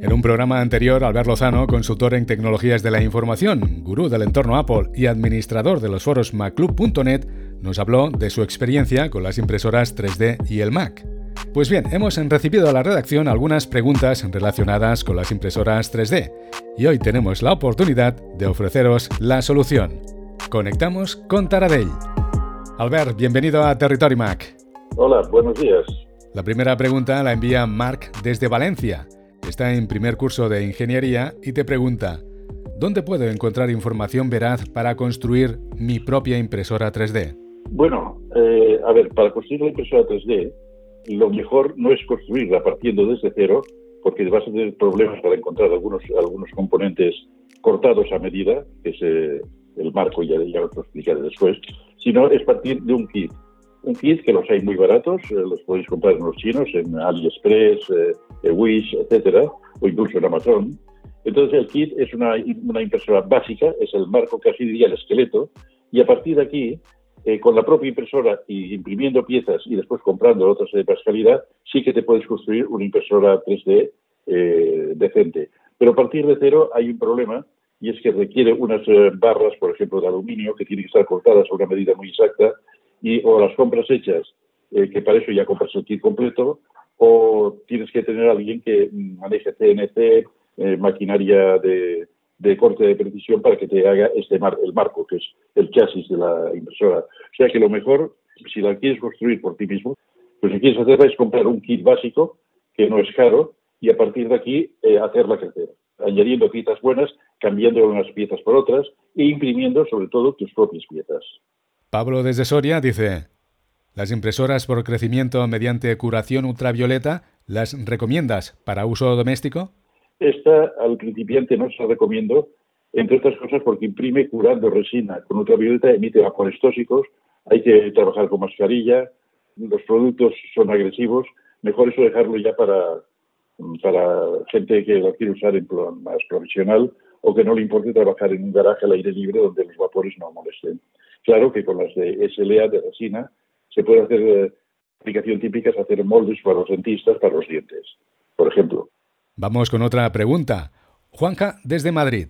En un programa anterior, Albert Lozano, consultor en tecnologías de la información, gurú del entorno Apple y administrador de los foros maclub.net, nos habló de su experiencia con las impresoras 3D y el Mac. Pues bien, hemos recibido a la redacción algunas preguntas relacionadas con las impresoras 3D y hoy tenemos la oportunidad de ofreceros la solución. Conectamos con Taradell. Albert, bienvenido a Territory Mac. Hola, buenos días. La primera pregunta la envía Mark desde Valencia Está en primer curso de ingeniería y te pregunta, ¿dónde puedo encontrar información veraz para construir mi propia impresora 3D? Bueno, eh, a ver, para construir la impresora 3D, lo mejor no es construirla partiendo desde cero, porque vas a tener problemas para encontrar algunos, algunos componentes cortados a medida, que es eh, el marco, ya, ya lo explicaré después, sino es partir de un kit un kit que los hay muy baratos, eh, los podéis comprar en los chinos, en AliExpress, eh, Wish, etcétera, o incluso en Amazon. Entonces el kit es una, una, impresora básica, es el marco casi diría el esqueleto, y a partir de aquí, eh, con la propia impresora y imprimiendo piezas y después comprando otras de más calidad, sí que te puedes construir una impresora 3D decente. Pero a partir de cero hay un problema y es que requiere unas barras, por ejemplo, de aluminio, que tienen que estar cortadas a una medida muy exacta y o las compras hechas, eh, que para eso ya compras el kit completo, o tienes que tener a alguien que maneje CNC, eh, maquinaria de, corte de precisión para que te haga este mar, el marco, que es el chasis de la impresora. O sea que lo mejor, si la quieres construir por ti mismo, pues lo que quieres hacer es comprar un kit básico, que no es caro, y a partir de aquí eh, hacerla crecer, añadiendo piezas buenas, cambiando unas piezas por otras e imprimiendo sobre todo tus propias piezas. Pablo desde Soria dice, ¿las impresoras por crecimiento mediante curación ultravioleta las recomiendas para uso doméstico? Esta al principiante no se la recomiendo, entre otras cosas porque imprime curando resina con ultravioleta, emite vapores tóxicos, hay que trabajar con mascarilla, los productos son agresivos, mejor eso dejarlo ya para, para gente que lo quiere usar en plan más profesional o que no le importe trabajar en un garaje al aire libre donde los vapores no molesten. Claro que con las de SLA de resina se puede hacer eh, aplicación típica es hacer moldes para los dentistas, para los dientes, por ejemplo. Vamos con otra pregunta. Juanca, desde Madrid.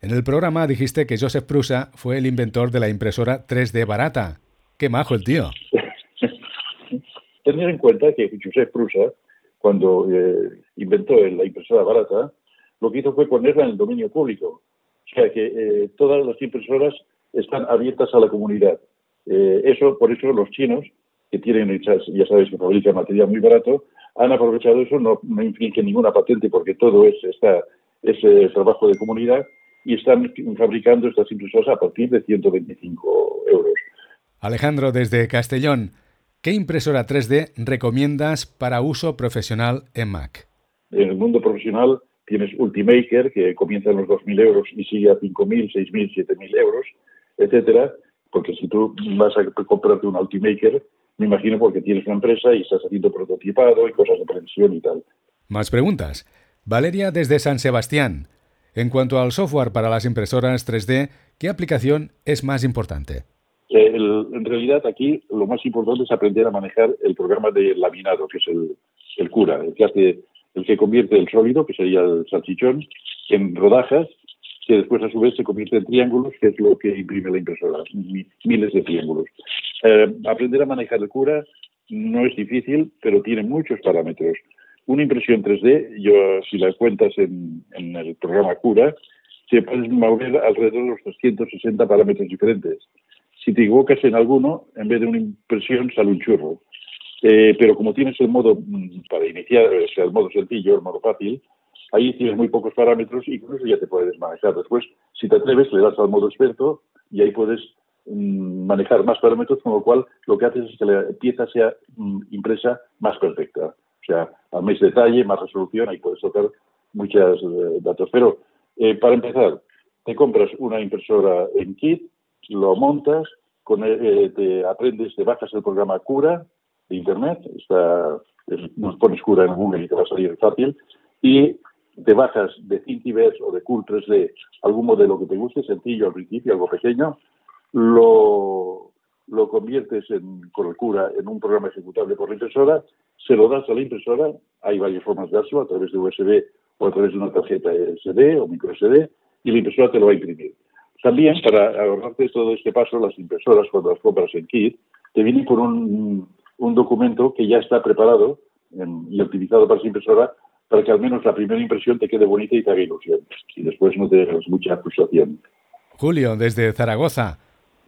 En el programa dijiste que Joseph Prusa fue el inventor de la impresora 3D barata. Qué majo el tío. Tener en cuenta que Joseph Prusa, cuando eh, inventó la impresora barata, lo que hizo fue ponerla en el dominio público. O sea que eh, todas las impresoras están abiertas a la comunidad. Eh, eso, por eso los chinos, que tienen ya sabes que fabrican material muy barato, han aprovechado eso, no, no infringen ninguna patente porque todo es, está, es eh, trabajo de comunidad y están fabricando estas impresoras a partir de 125 euros. Alejandro, desde Castellón, ¿qué impresora 3D recomiendas para uso profesional en Mac? En el mundo profesional tienes Ultimaker, que comienza en los 2.000 euros y sigue a 5.000, 6.000, 7.000 euros etcétera, porque si tú vas a comprarte un Ultimaker, me imagino porque tienes una empresa y estás haciendo prototipado y cosas de prevención y tal. Más preguntas. Valeria desde San Sebastián. En cuanto al software para las impresoras 3D, ¿qué aplicación es más importante? en realidad aquí lo más importante es aprender a manejar el programa de laminado, que es el, el cura, el que, hace, el que convierte el sólido, que sería el salchichón, en rodajas que después a su vez se convierte en triángulos, que es lo que imprime la impresora, miles de triángulos. Eh, aprender a manejar el cura no es difícil, pero tiene muchos parámetros. Una impresión 3D, yo si la cuentas en, el programa Cura, se puedes mover alrededor de los 360 parámetros diferentes. Si te equivocas en alguno, en vez de una impresión sale un churro. Eh, pero como tienes el modo mm, para iniciar, o sea, el modo sencillo, el modo fácil, Ahí tienes muy pocos parámetros y con eso ya te puedes manejar. Después, si te atreves, le das al modo experto y ahí puedes mm, manejar más parámetros, con lo cual lo que haces es que la pieza sea mm, impresa más perfecta. O sea, a más detalle, más resolución, ahí puedes tocar muchos eh, datos. Pero eh, para empezar, te compras una impresora en kit, lo montas, con, eh, te aprendes, te bajas el programa Cura de Internet, nos pones Cura en Google y te va a salir fácil, y te bajas de Thingiverse o de Cool 3D algún modelo que te guste, sencillo al principio, algo pequeño, lo, lo conviertes en, con el cura en un programa ejecutable por la impresora, se lo das a la impresora, hay varias formas de dárselo, a través de USB o a través de una tarjeta SD o micro SD y la impresora te lo va a imprimir. También, para ahorrarte todo este paso, las impresoras, cuando las compras en kit, te vienen con un, un documento que ya está preparado y optimizado para esa impresora para que al menos la primera impresión te quede bonita y te haga ilusión. Y después no te hagas mucha frustración. Julio, desde Zaragoza,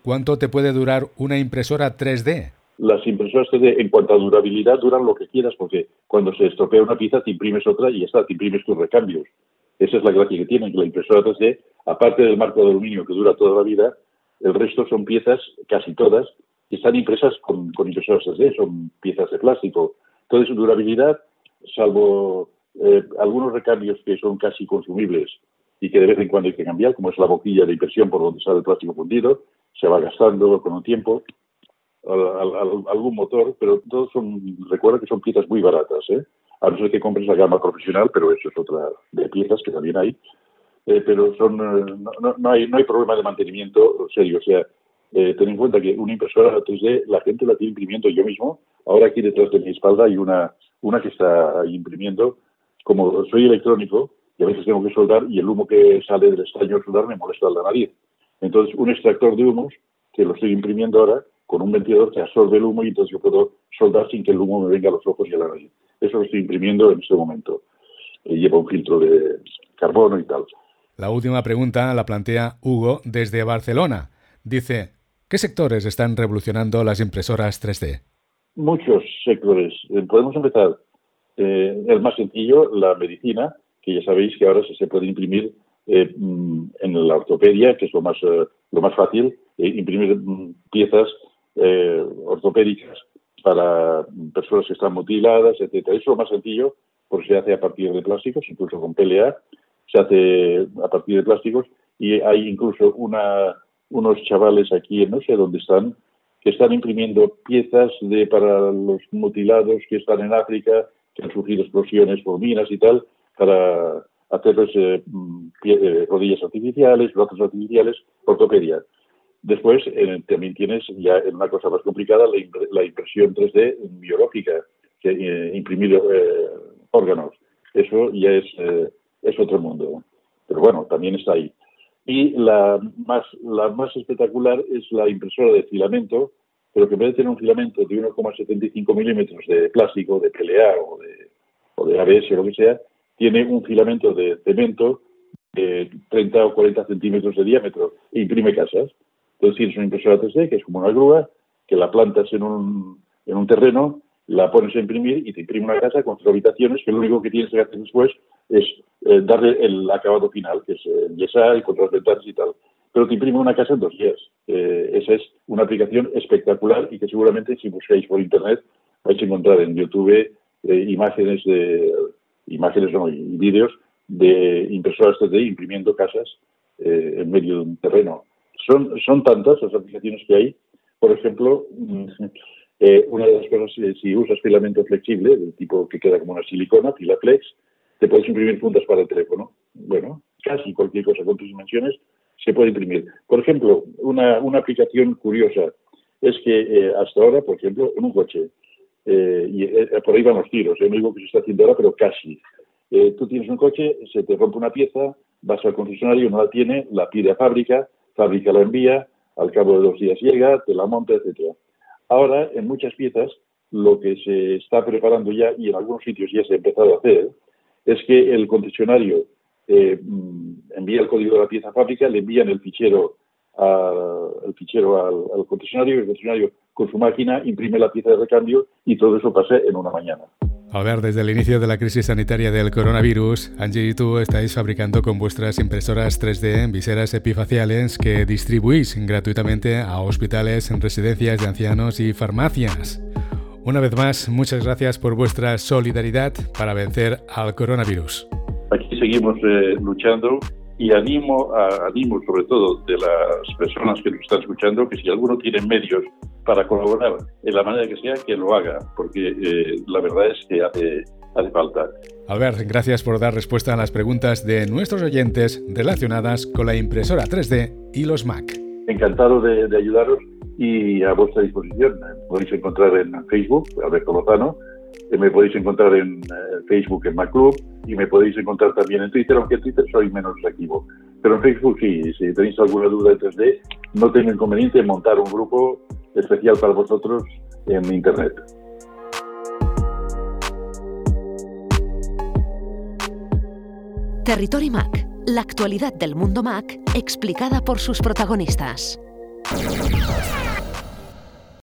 ¿cuánto te puede durar una impresora 3D? Las impresoras 3D, en cuanto a durabilidad, duran lo que quieras, porque cuando se estropea una pieza, te imprimes otra y ya está, te imprimes tus recambios. Esa es la gracia que tiene, que la impresora 3D, aparte del marco de aluminio que dura toda la vida, el resto son piezas, casi todas, que están impresas con, impresoras 3D, son piezas de plástico. Toda su durabilidad, salvo eh, algunos recambios que son casi consumibles y que de vez en cuando hay que cambiar, como es la boquilla de impresión por donde sale el plástico fundido, se va gastando con el tiempo, algún motor, pero todos son, recuerda que son piezas muy baratas, ¿eh? a no ser que compres la gama profesional, pero eso es otra de piezas que también hay. Eh, pero son eh, no, no, hay, no hay problema de mantenimiento serio. O sea, eh, ten en cuenta que una impresora 3D la gente la tiene imprimiendo yo mismo. Ahora aquí detrás de mi espalda hay una, una que está imprimiendo. Como soy electrónico y a veces tengo que soldar y el humo que sale del estaño de soldar me molesta la nariz. Entonces, un extractor de humos que lo estoy imprimiendo ahora con un ventilador que absorbe el humo y entonces yo puedo soldar sin que el humo me venga a los ojos y a la nariz. Eso lo estoy imprimiendo en este momento. Eh, lleva un filtro de carbono y tal. La última pregunta la plantea Hugo desde Barcelona. Dice, ¿qué sectores están revolucionando las impresoras 3D? Muchos sectores. Eh, podemos empezar. Eh, el más sencillo, la medicina, que ya sabéis que ahora se puede imprimir mm, en la ortopedia, que es lo más, lo más fácil, imprimir mm, piezas ortopédicas para personas que están mutiladas, etcétera. Eso es lo más sencillo porque se hace a partir de plásticos, incluso con PLA, se hace a partir de plásticos y hay incluso una, unos chavales aquí, no sé dónde están, que están imprimiendo piezas de para los mutilados que están en África, que han sufrido explosiones por minas y tal, para hacerles eh, mm, eh, rodillas artificiales, brazos artificiales, ortopedia. Después eh, también tienes ya una cosa más complicada, la, impresión 3D biológica, que eh, imprimir eh, órganos. Eso ya es, es otro mundo. Pero bueno, también está ahí. Y la más, la más espectacular es la impresora de filamento, pero que en vez de tener un filamento de 1,75 milímetros de plástico, de PLA o de, o de ABS o lo que sea, tiene un filamento de cemento de 30 o 40 centímetros de diámetro e imprime casas. Entonces tienes una impresora 3D que es como una grúa, que la plantas en un, en un terreno, la pones a imprimir y te imprime una casa con tres habitaciones que lo único que tienes que hacer después es eh, darle el acabado final, que es el yesar y con las y tal. Pero te imprime una casa en dos días. Eh, esa es una aplicación espectacular y que seguramente si buscáis por internet vais a encontrar en YouTube eh, imágenes de imágenes no, y vídeos de impresoras 3D imprimiendo casas en medio de un terreno son, son tantas las aplicaciones que hay. Por ejemplo, eh, una de las cosas, si usas filamento flexible, del tipo que queda como una silicona, Filaflex, te puedes imprimir puntas para el teléfono. Bueno, casi cualquier cosa con tus dimensiones se puede imprimir. Por ejemplo, una, una aplicación curiosa es que eh, hasta ahora, por ejemplo, en un coche, eh, y por ahí van los tiros, no digo que se está haciendo ahora, pero casi. tú tienes un coche, se te rompe una pieza, vas al concesionario, no la tiene, la pide a fábrica, fábrica la envía, al cabo de dos días llega, te la monta, etcétera. Ahora, en muchas piezas, lo que se está preparando ya, y en algunos sitios ya se ha empezado a hacer, es que el concesionario eh, mm, envía el código de la pieza a fábrica, le envían el fichero, al, fichero al, concesionario, y el concesionario con su máquina imprime la pieza de recambio y todo eso pasa en una mañana. A ver, desde el inicio de la crisis sanitaria del coronavirus, Angie y tú estáis fabricando con vuestras impresoras 3D viseras epifaciales que distribuís gratuitamente a hospitales, residencias de ancianos y farmacias. Una vez más, muchas gracias por vuestra solidaridad para vencer al coronavirus. Aquí seguimos eh, luchando y animo, a, animo sobre todo de las personas que nos están escuchando que si alguno tiene medios para colaborar en la manera que sea, que lo haga, porque eh, la verdad es que hace, hace falta. Albert, gracias por dar respuesta a las preguntas de nuestros oyentes relacionadas con la impresora 3D y los Mac. Encantado de, ayudaros y a vuestra disposición. Podéis encontrar en Facebook, Alberto Lozano, me podéis encontrar en Facebook en Mac Club y me podéis encontrar también en Twitter, aunque en Twitter soy menos activo. Pero en Facebook sí, si tenéis alguna duda de 3D, no tengo inconveniente en montar un grupo especial para vosotros en Internet. Territory Mac, la actualidad del mundo Mac explicada por sus protagonistas.